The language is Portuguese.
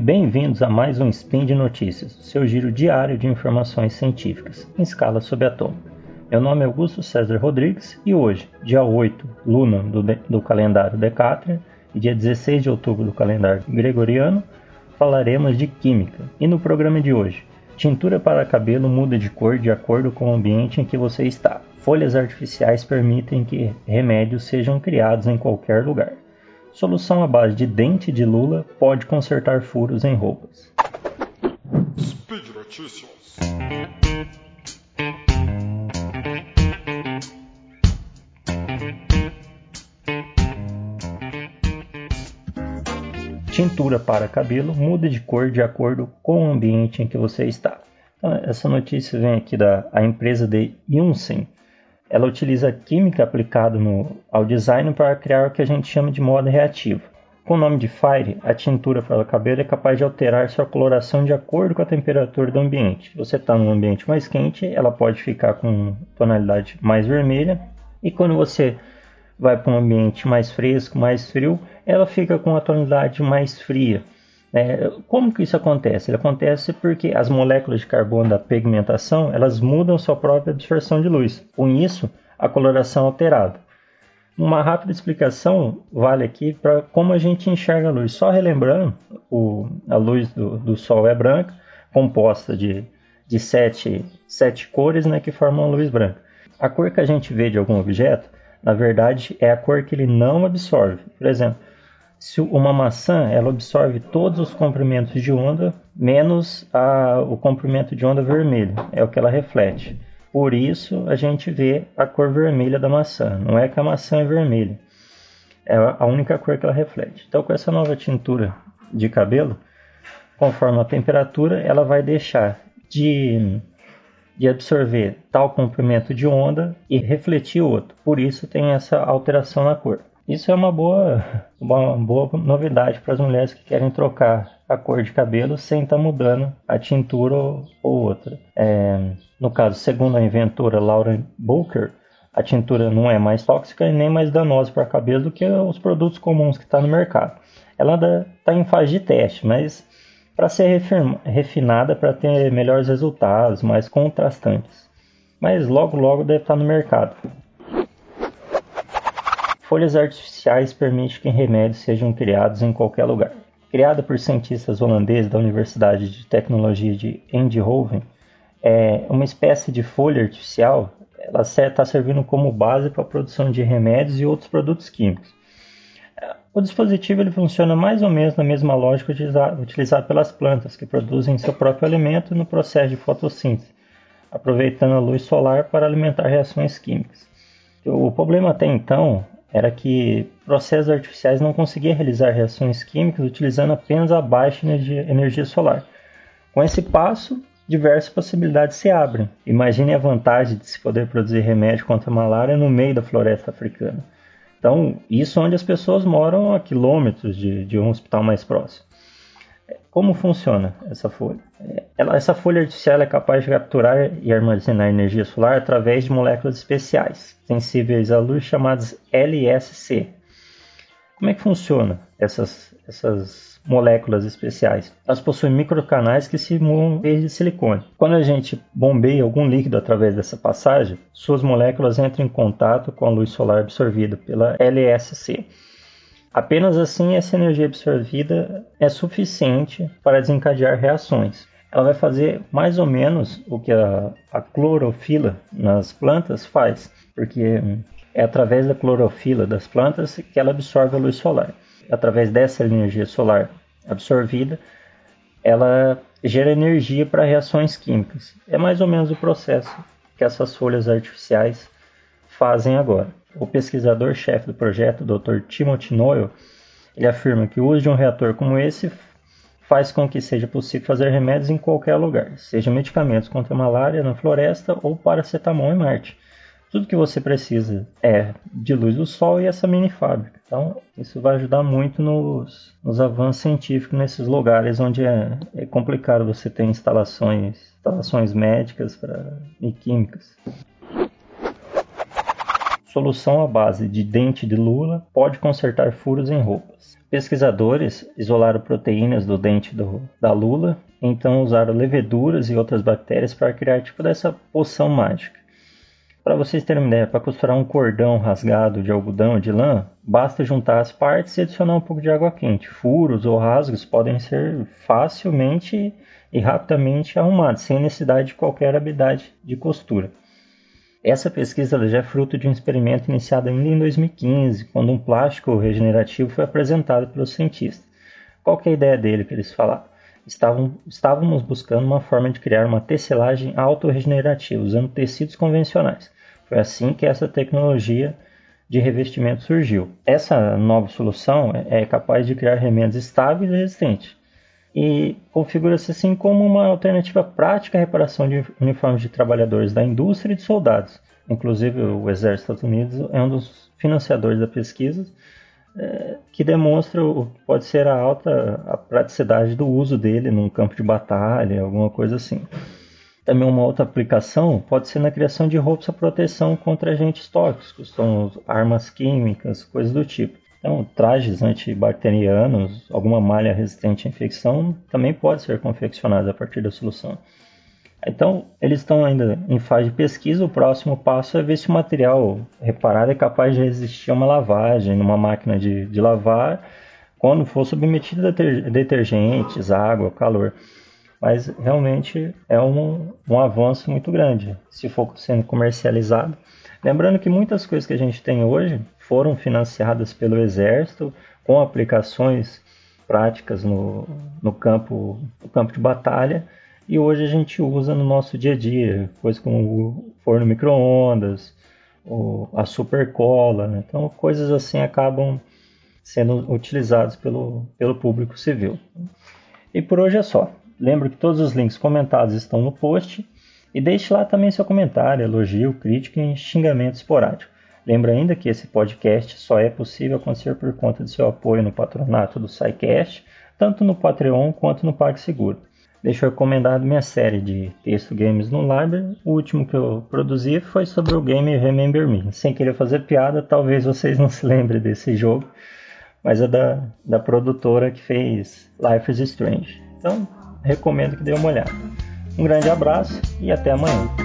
e bem-vindos a mais um Spin de Notícias, seu giro diário de informações científicas, em escala subatômica. Meu nome é Augusto César Rodrigues e hoje, dia 8 Luna do, do calendário Decatrian e dia 16 de outubro do calendário Gregoriano, falaremos de química. E no programa de hoje, tintura para cabelo muda de cor de acordo com o ambiente em que você está. Folhas artificiais permitem que remédios sejam criados em qualquer lugar. Solução à base de dente de lula pode consertar furos em roupas. Speed Notícias. Tintura para cabelo muda de cor de acordo com o ambiente em que você está. Então, essa notícia vem aqui da empresa de Yunsen, ela utiliza química aplicada no, ao design para criar o que a gente chama de moda reativa. Com o nome de Fire, a tintura para o cabelo é capaz de alterar sua coloração de acordo com a temperatura do ambiente. Se você está num ambiente mais quente, ela pode ficar com tonalidade mais vermelha, e quando você vai para um ambiente mais fresco, mais frio, ela fica com a tonalidade mais fria. É, como que isso acontece? Ele acontece porque as moléculas de carbono da pigmentação elas mudam sua própria dispersão de luz. Com isso, a coloração alterada. Uma rápida explicação vale aqui para como a gente enxerga a luz. Só relembrando, o, a luz do, do, Sol é branca, composta de, de sete, sete cores né, que formam a luz branca. A cor que a gente vê de algum objeto, na verdade, é a cor que ele não absorve. Por exemplo, se uma maçã ela absorve todos os comprimentos de onda menos a, o comprimento de onda vermelho, é o que ela reflete. Por isso a gente vê a cor vermelha da maçã. Não é que a maçã é vermelha, é a única cor que ela reflete. Então com essa nova tintura de cabelo, conforme a temperatura, ela vai deixar de, de absorver tal comprimento de onda e refletir outro. Por isso tem essa alteração na cor. Isso é uma boa, uma boa novidade para as mulheres que querem trocar a cor de cabelo sem estar tá mudando a tintura ou, ou outra. É, no caso, segundo a inventora Lauren Booker, a tintura não é mais tóxica e nem mais danosa para o cabelo do que os produtos comuns que estão tá no mercado. Ela está em fase de teste, mas para ser refinada, para ter melhores resultados, mais contrastantes. Mas logo, logo deve estar tá no mercado. Folhas artificiais permitem que remédios sejam criados em qualquer lugar. Criada por cientistas holandeses da Universidade de Tecnologia de Eindhoven, é uma espécie de folha artificial. Ela está servindo como base para a produção de remédios e outros produtos químicos. O dispositivo ele funciona mais ou menos na mesma lógica utilizada pelas plantas, que produzem seu próprio alimento no processo de fotossíntese, aproveitando a luz solar para alimentar reações químicas. O problema até então era que processos artificiais não conseguiam realizar reações químicas utilizando apenas a baixa energia, solar. Com esse passo, diversas possibilidades se abrem. Imagine a vantagem de se poder produzir remédio contra a malária no meio da floresta africana. Então, isso onde as pessoas moram a quilômetros de, de um hospital mais próximo. Como funciona essa folha? Ela, essa folha artificial é capaz de capturar e armazenar energia solar através de moléculas especiais, sensíveis à luz, chamadas LSC. Como é que funciona essas, essas moléculas especiais? Elas possuem microcanais que simulam veias de silicone. Quando a gente bombeia algum líquido através dessa passagem, suas moléculas entram em contato com a luz solar absorvida pela LSC Apenas assim essa energia absorvida é suficiente para desencadear reações. Ela vai fazer mais ou menos o que a, a clorofila nas plantas faz, porque é através da clorofila das plantas que ela absorve a luz solar. Através dessa energia solar absorvida, ela gera energia para reações químicas. É mais ou menos o processo que essas folhas artificiais fazem agora. O pesquisador-chefe do projeto, Dr. Timothy Noyle, ele afirma que o uso de um reator como esse faz com que seja possível fazer remédios em qualquer lugar, seja medicamentos contra malária na floresta ou paracetamol em Marte. Tudo que você precisa é de luz do sol e essa mini fábrica. Então, isso vai ajudar muito nos, nos avanços científicos nesses lugares onde é, é complicado você ter instalações, instalações médicas pra, e químicas. Solução à base de dente de lula pode consertar furos em roupas. Pesquisadores isolaram proteínas do dente do, da lula, então usaram leveduras e outras bactérias para criar tipo dessa poção mágica. Para vocês terem uma ideia, para costurar um cordão rasgado de algodão ou de lã, basta juntar as partes e adicionar um pouco de água quente. Furos ou rasgos podem ser facilmente e rapidamente arrumados, sem necessidade de qualquer habilidade de costura. Essa pesquisa já é fruto de um experimento iniciado ainda em 2015, quando um plástico regenerativo foi apresentado pelos cientistas. Qual é a ideia dele que eles falaram? Estavam, estávamos buscando uma forma de criar uma tecelagem autorregenerativa usando tecidos convencionais. Foi assim que essa tecnologia de revestimento surgiu. Essa nova solução é capaz de criar remendos estáveis e resistentes e configura-se assim como uma alternativa prática à reparação de uniformes de trabalhadores da indústria e de soldados. Inclusive, o Exército dos Estados Unidos é um dos financiadores da pesquisa, é, que demonstra o que pode ser a alta a praticidade do uso dele num campo de batalha, alguma coisa assim. Também uma outra aplicação pode ser na criação de roupas para proteção contra agentes tóxicos, são armas químicas, coisas do tipo. Então, trajes antibacterianos, alguma malha resistente à infecção, também pode ser confeccionada a partir da solução. Então, eles estão ainda em fase de pesquisa. O próximo passo é ver se o material reparado é capaz de resistir a uma lavagem numa máquina de, de lavar quando for submetido a detergentes, água, calor. Mas realmente é um, um avanço muito grande se for sendo comercializado. Lembrando que muitas coisas que a gente tem hoje foram financiadas pelo Exército com aplicações práticas no, no, campo, no campo de batalha e hoje a gente usa no nosso dia a dia, coisas como o forno micro-ondas, a super cola, né? então coisas assim acabam sendo utilizadas pelo, pelo público civil. E por hoje é só. Lembro que todos os links comentados estão no post e deixe lá também seu comentário, elogio, crítica e xingamento esporádico. Lembra ainda que esse podcast só é possível acontecer por conta de seu apoio no patronato do SciCast, tanto no Patreon quanto no PagSeguro. Deixo recomendado minha série de texto games no Library. O último que eu produzi foi sobre o game Remember Me. Sem querer fazer piada, talvez vocês não se lembrem desse jogo, mas é da, da produtora que fez Life is Strange. Então, recomendo que dê uma olhada. Um grande abraço e até amanhã.